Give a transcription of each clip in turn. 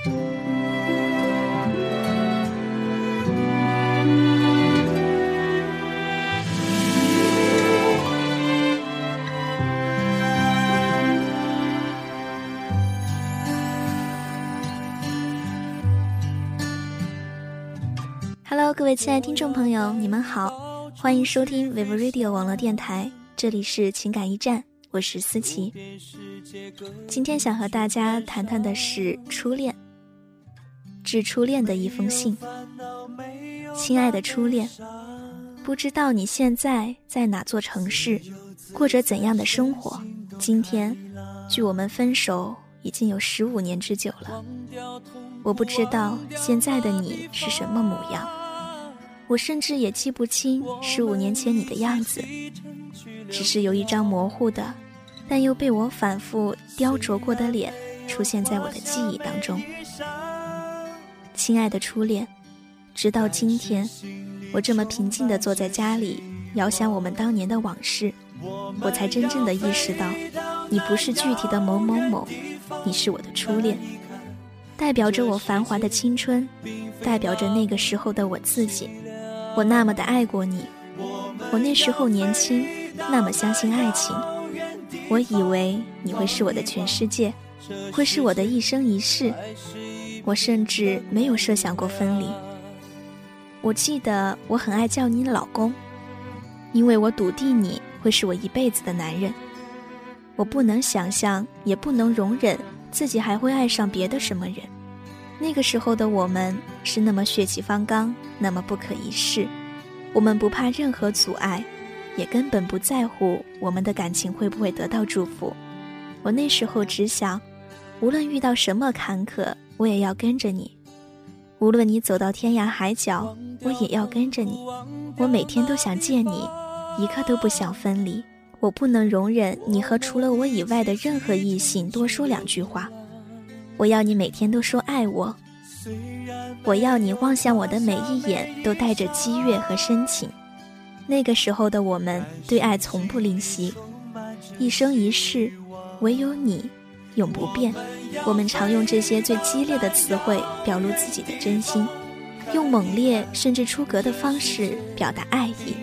Hello，各位亲爱的听众朋友，你们好，欢迎收听 Vivo Radio 网络电台，这里是情感驿站，我是思琪。今天想和大家谈谈的是初恋，致初恋的一封信。亲爱的初恋，不知道你现在在哪座城市，过着怎样的生活？今天，距我们分手已经有十五年之久了。我不知道现在的你是什么模样。我甚至也记不清十五年前你的样子，只是有一张模糊的，但又被我反复雕琢过的脸出现在我的记忆当中。亲爱的初恋，直到今天，我这么平静地坐在家里，遥想我们当年的往事，我才真正的意识到，你不是具体的某某某，你是我的初恋，代表着我繁华的青春，代表着那个时候的我自己。我那么的爱过你，我那时候年轻，那么相信爱情。我以为你会是我的全世界，会是我的一生一世。我甚至没有设想过分离。我记得我很爱叫你老公，因为我笃定你会是我一辈子的男人。我不能想象，也不能容忍自己还会爱上别的什么人。那个时候的我们是那么血气方刚，那么不可一世。我们不怕任何阻碍，也根本不在乎我们的感情会不会得到祝福。我那时候只想，无论遇到什么坎坷，我也要跟着你；无论你走到天涯海角，我也要跟着你。我每天都想见你，一刻都不想分离。我不能容忍你和除了我以外的任何异性多说两句话。我要你每天都说爱我，我要你望向我的每一眼都带着激越和深情。那个时候的我们对爱从不吝惜，一生一世，唯有你永不变。我们常用这些最激烈的词汇表露自己的真心，用猛烈甚至出格的方式表达爱意。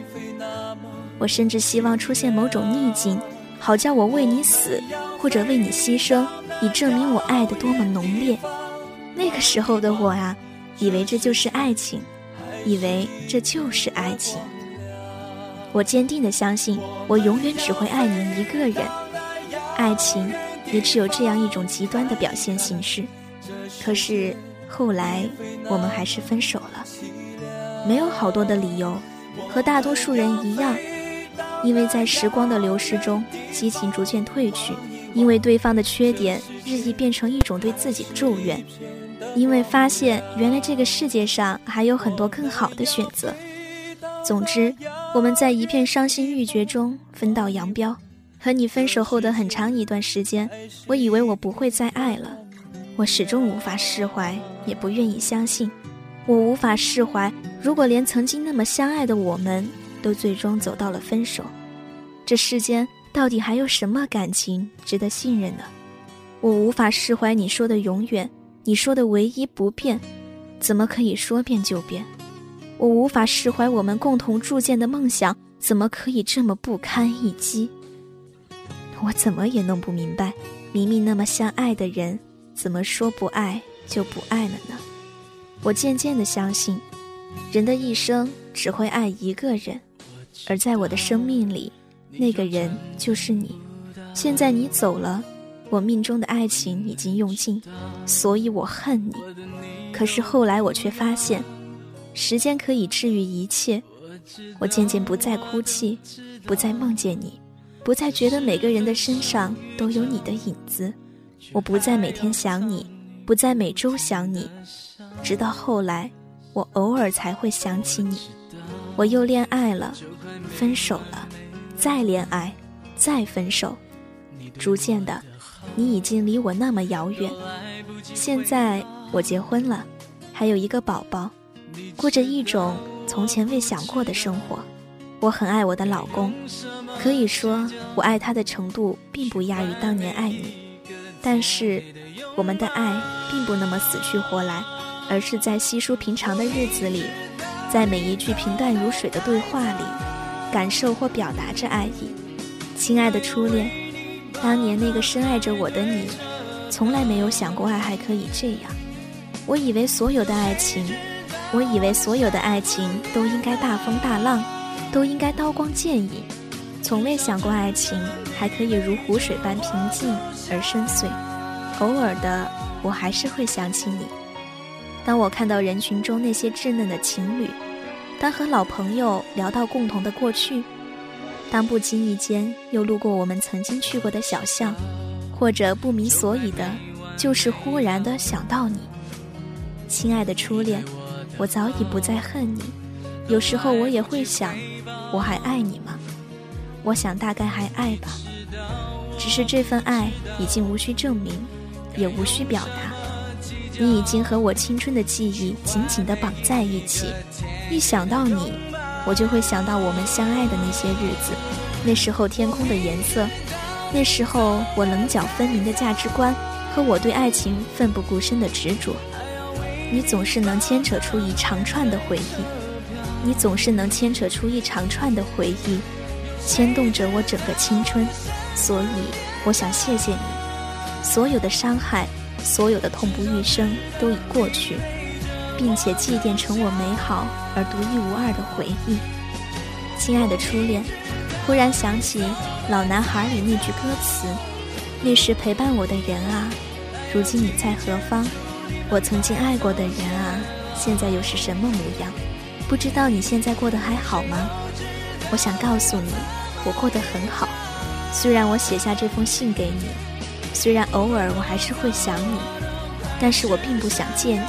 我甚至希望出现某种逆境，好叫我为你死，或者为你牺牲。以证明我爱的多么浓烈。那个时候的我啊，以为这就是爱情，以为这就是爱情。我坚定的相信，我永远只会爱你一个人。爱情也只有这样一种极端的表现形式。可是后来我们还是分手了，没有好多的理由，和大多数人一样，因为在时光的流逝中，激情逐渐褪去。因为对方的缺点日益变成一种对自己的咒怨，因为发现原来这个世界上还有很多更好的选择。总之，我们在一片伤心欲绝中分道扬镳。和你分手后的很长一段时间，我以为我不会再爱了，我始终无法释怀，也不愿意相信。我无法释怀，如果连曾经那么相爱的我们都最终走到了分手，这世间。到底还有什么感情值得信任呢？我无法释怀你说的永远，你说的唯一不变，怎么可以说变就变？我无法释怀我们共同铸建的梦想，怎么可以这么不堪一击？我怎么也弄不明白，明明那么相爱的人，怎么说不爱就不爱了呢？我渐渐的相信，人的一生只会爱一个人，而在我的生命里。那个人就是你，现在你走了，我命中的爱情已经用尽，所以我恨你。可是后来我却发现，时间可以治愈一切。我渐渐不再哭泣，不再梦见你，不再觉得每个人的身上都有你的影子。我不再每天想你，不再每周想你，直到后来，我偶尔才会想起你。我又恋爱了，分手了。再恋爱，再分手，逐渐的，你已经离我那么遥远。现在我结婚了，还有一个宝宝，过着一种从前未想过的生活。我很爱我的老公，可以说我爱他的程度并不亚于当年爱你。但是，我们的爱并不那么死去活来，而是在稀疏平常的日子里，在每一句平淡如水的对话里，感受或表达着爱意。亲爱的初恋，当年那个深爱着我的你，从来没有想过爱还可以这样。我以为所有的爱情，我以为所有的爱情都应该大风大浪，都应该刀光剑影，从未想过爱情还可以如湖水般平静而深邃。偶尔的，我还是会想起你。当我看到人群中那些稚嫩的情侣，当和老朋友聊到共同的过去，当不经意间又路过我们曾经去过的小巷，或者不明所以的，就是忽然的想到你，亲爱的初恋，我早已不再恨你。有时候我也会想，我还爱你吗？我想大概还爱吧，只是这份爱已经无需证明。也无需表达，你已经和我青春的记忆紧紧地绑在一起。一想到你，我就会想到我们相爱的那些日子，那时候天空的颜色，那时候我棱角分明的价值观和我对爱情奋不顾身的执着。你总是能牵扯出一长串的回忆，你总是能牵扯出一长串的回忆，牵动着我整个青春。所以，我想谢谢你。所有的伤害，所有的痛不欲生都已过去，并且祭奠成我美好而独一无二的回忆。亲爱的初恋，忽然想起《老男孩》里那句歌词：“那时陪伴我的人啊，如今你在何方？我曾经爱过的人啊，现在又是什么模样？不知道你现在过得还好吗？”我想告诉你，我过得很好。虽然我写下这封信给你。虽然偶尔我还是会想你，但是我并不想见你，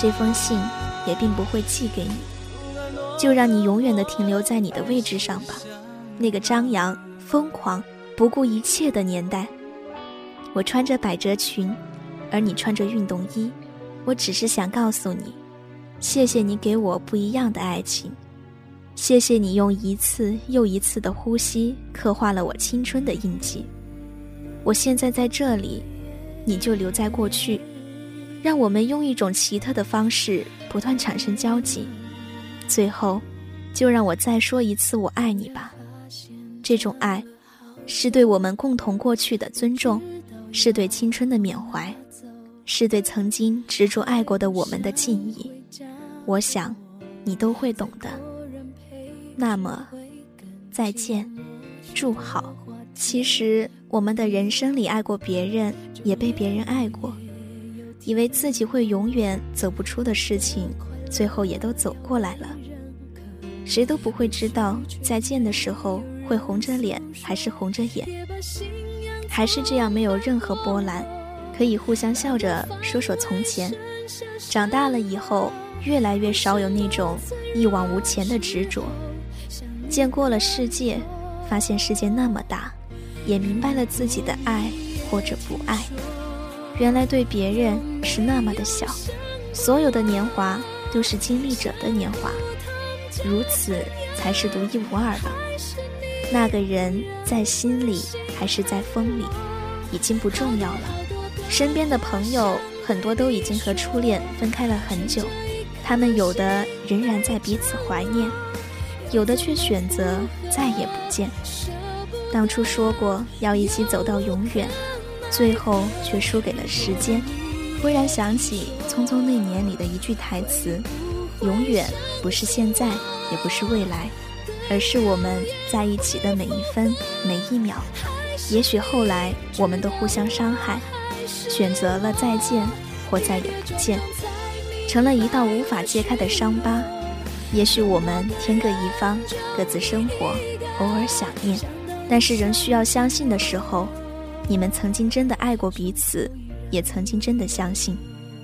这封信也并不会寄给你，就让你永远的停留在你的位置上吧，那个张扬、疯狂、不顾一切的年代。我穿着百褶裙，而你穿着运动衣，我只是想告诉你，谢谢你给我不一样的爱情，谢谢你用一次又一次的呼吸刻画了我青春的印记。我现在在这里，你就留在过去，让我们用一种奇特的方式不断产生交集。最后，就让我再说一次“我爱你”吧。这种爱，是对我们共同过去的尊重，是对青春的缅怀，是对曾经执着爱过的我们的敬意。我想，你都会懂的。那么，再见，祝好。其实，我们的人生里爱过别人，也被别人爱过，以为自己会永远走不出的事情，最后也都走过来了。谁都不会知道再见的时候会红着脸还是红着眼，还是这样没有任何波澜，可以互相笑着说说从前。长大了以后，越来越少有那种一往无前的执着。见过了世界，发现世界那么大。也明白了自己的爱或者不爱，原来对别人是那么的小，所有的年华都是经历者的年华，如此才是独一无二的。那个人在心里还是在风里，已经不重要了。身边的朋友很多都已经和初恋分开了很久，他们有的仍然在彼此怀念，有的却选择再也不见。当初说过要一起走到永远，最后却输给了时间。忽然想起《匆匆那年》里的一句台词：“永远不是现在，也不是未来，而是我们在一起的每一分每一秒。”也许后来我们都互相伤害，选择了再见或再也不见，成了一道无法揭开的伤疤。也许我们天各一方，各自生活，偶尔想念。但是仍需要相信的时候，你们曾经真的爱过彼此，也曾经真的相信，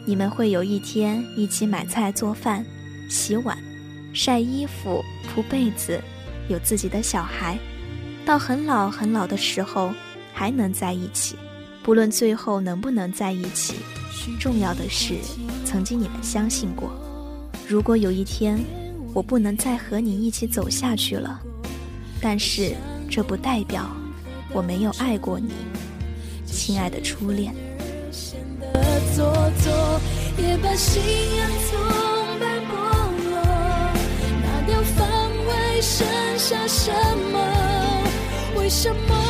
你们会有一天一起买菜、做饭、洗碗、晒衣服、铺被子，有自己的小孩，到很老很老的时候还能在一起。不论最后能不能在一起，重要的是曾经你们相信过。如果有一天我不能再和你一起走下去了，但是这不代表我没有爱过你，亲爱的初恋。为什么？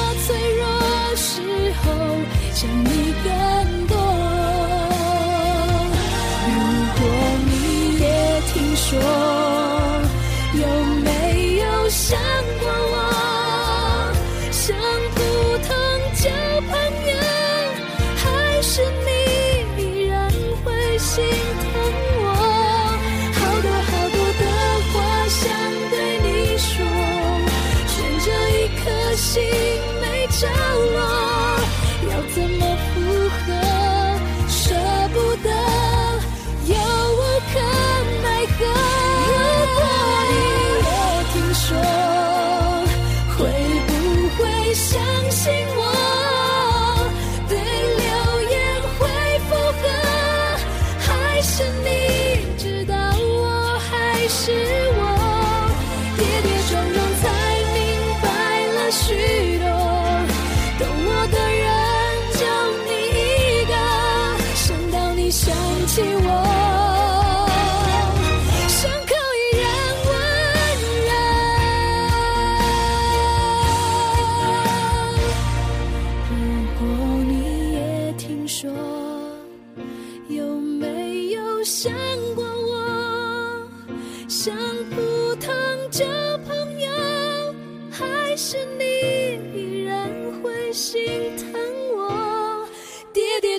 sing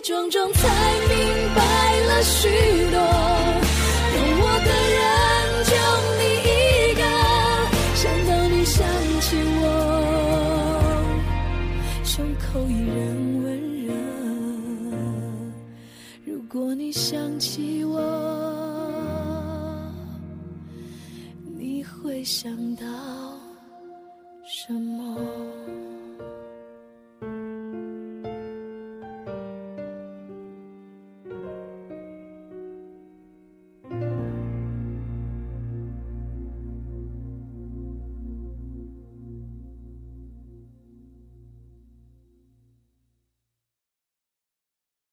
撞撞才明白了许多。懂我的人就你一个，想到你想起我，胸口依然温热。如果你想起我，你会想到什么？